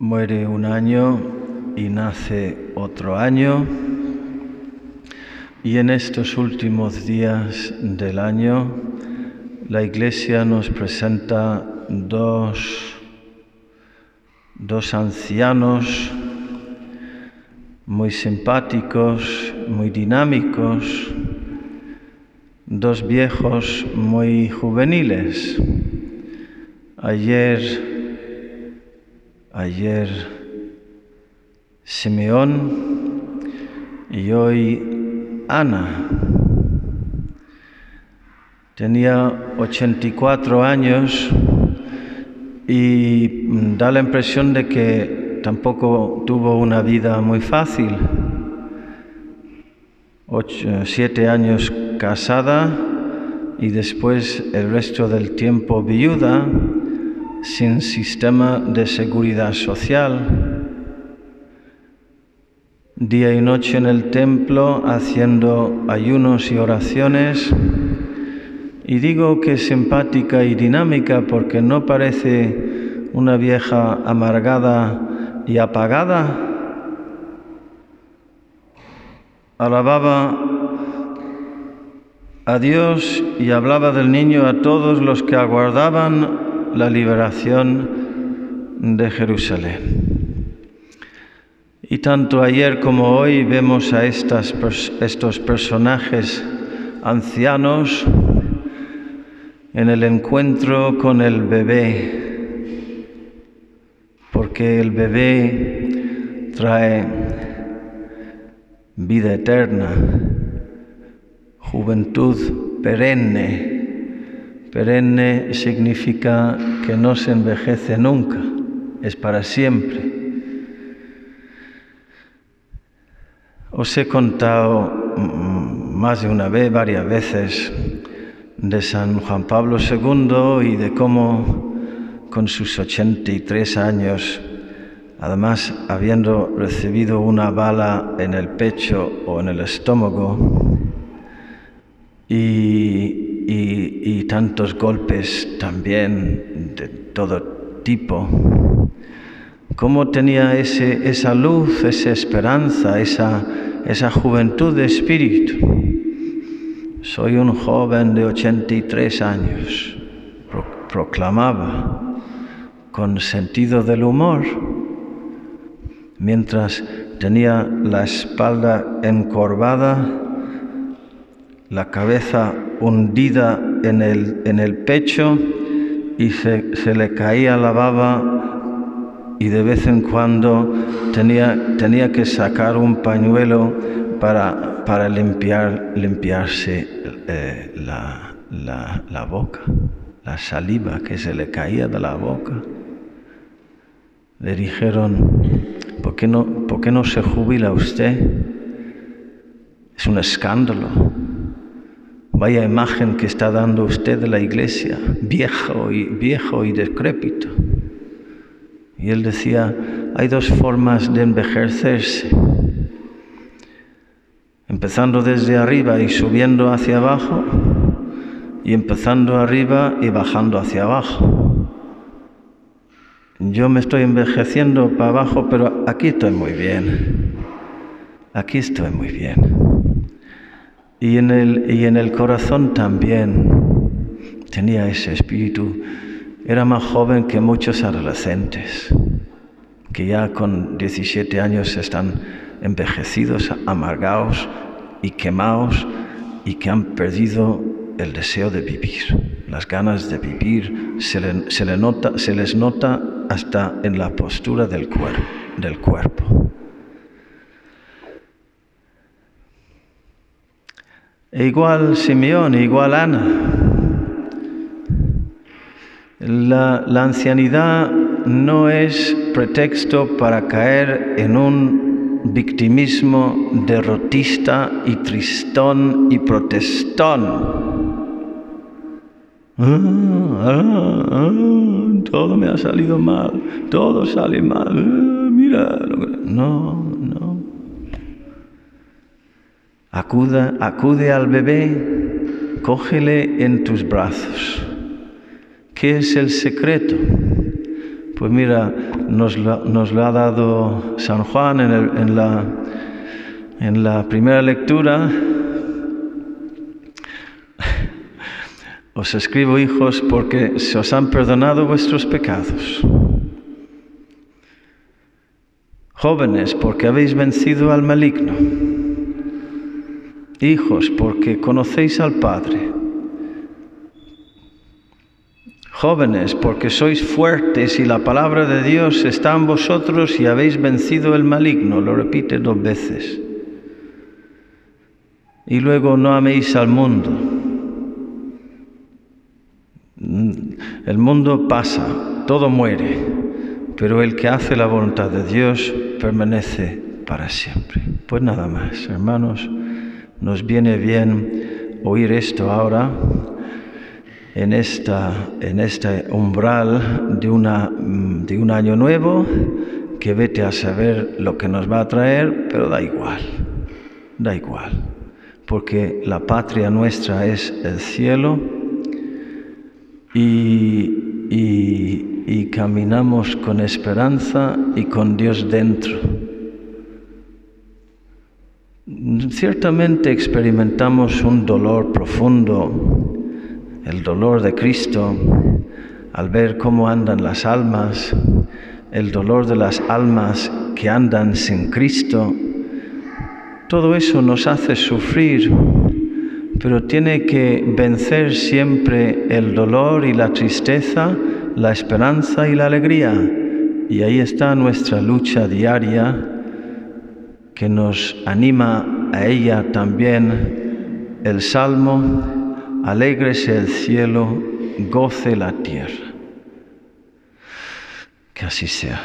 Muere un año y nace otro año. Y en estos últimos días del año, la Iglesia nos presenta dos, dos ancianos muy simpáticos, muy dinámicos, dos viejos muy juveniles. Ayer ayer Simeón y hoy Ana. Tenía 84 años y da la impresión de que tampoco tuvo una vida muy fácil. siete años casada y después el resto del tiempo viuda sin sistema de seguridad social, día y noche en el templo haciendo ayunos y oraciones. Y digo que es simpática y dinámica porque no parece una vieja amargada y apagada. Alababa a Dios y hablaba del niño a todos los que aguardaban la liberación de Jerusalén. Y tanto ayer como hoy vemos a estos personajes ancianos en el encuentro con el bebé, porque el bebé trae vida eterna, juventud perenne Perenne significa que no se envejece nunca, es para siempre. Os he contado más de una vez, varias veces, de San Juan Pablo II y de cómo con sus 83 años, además habiendo recibido una bala en el pecho o en el estómago, y y, tantos golpes también de todo tipo. ¿Cómo tenía ese, esa luz, esa esperanza, esa, esa juventud de espíritu? Soy un joven de 83 años, proclamaba con sentido del humor, mientras tenía la espalda encorvada, la cabeza hundida en el, en el pecho y se, se, le caía la baba y de vez en cuando tenía, tenía que sacar un pañuelo para, para limpiar, limpiarse eh, la, la, la boca, la saliva que se le caía de la boca. Le dijeron, ¿por qué no, ¿por qué no se jubila usted? Es un escándalo. Vaya imagen que está dando usted de la iglesia, viejo y, viejo y decrépito. Y él decía, hay dos formas de envejecerse. Empezando desde arriba y subiendo hacia abajo, y empezando arriba y bajando hacia abajo. Yo me estoy envejeciendo para abajo, pero aquí estoy muy bien. Aquí estoy muy bien. Y en el, y en el corazón también tenía ese espíritu. Era más joven que muchos adolescentes, que ya con 17 años están envejecidos, amargados y quemados y que han perdido el deseo de vivir, las ganas de vivir, se, les nota hasta en la postura del cuerpo. E igual Simeón, igual Ana. La, la, ancianidad no es pretexto para caer en un victimismo derrotista y tristón y protestón. Ah, ah, ah, todo me ha salido mal, todo sale mal. mira, no, no. Acude al bebé, cógele en tus brazos. ¿Qué es el secreto? Pues mira, nos lo, ha dado San Juan en la primera lectura. Os escribo, hijos, porque se os han perdonado vuestros pecados. Jóvenes, porque habéis vencido al maligno. Hijos, porque conocéis al Padre. Jóvenes, porque sois fuertes y la palabra de Dios está en vosotros y habéis vencido el maligno. Lo repite dos veces. Y luego no améis al mundo. El mundo pasa, todo muere, pero el que hace la voluntad de Dios permanece para siempre. Pues nada más, hermanos, nos viene bien oír esto ahora en, esta, en este umbral de, una, de un año nuevo que vete a saber lo que nos va a traer, pero da igual, da igual, porque la patria nuestra es el cielo y, y, y caminamos con esperanza y con Dios dentro. Ciertamente experimentamos un dolor profundo el dolor de Cristo, al ver cómo andan las almas, el dolor de las almas que andan sin Cristo, todo eso nos hace sufrir, pero tiene que vencer siempre el dolor y la tristeza, la esperanza y la alegría. Y ahí está nuestra lucha diaria que nos anima a ella también el Salmo Alégrese el cielo, goce la tierra. Que así sea.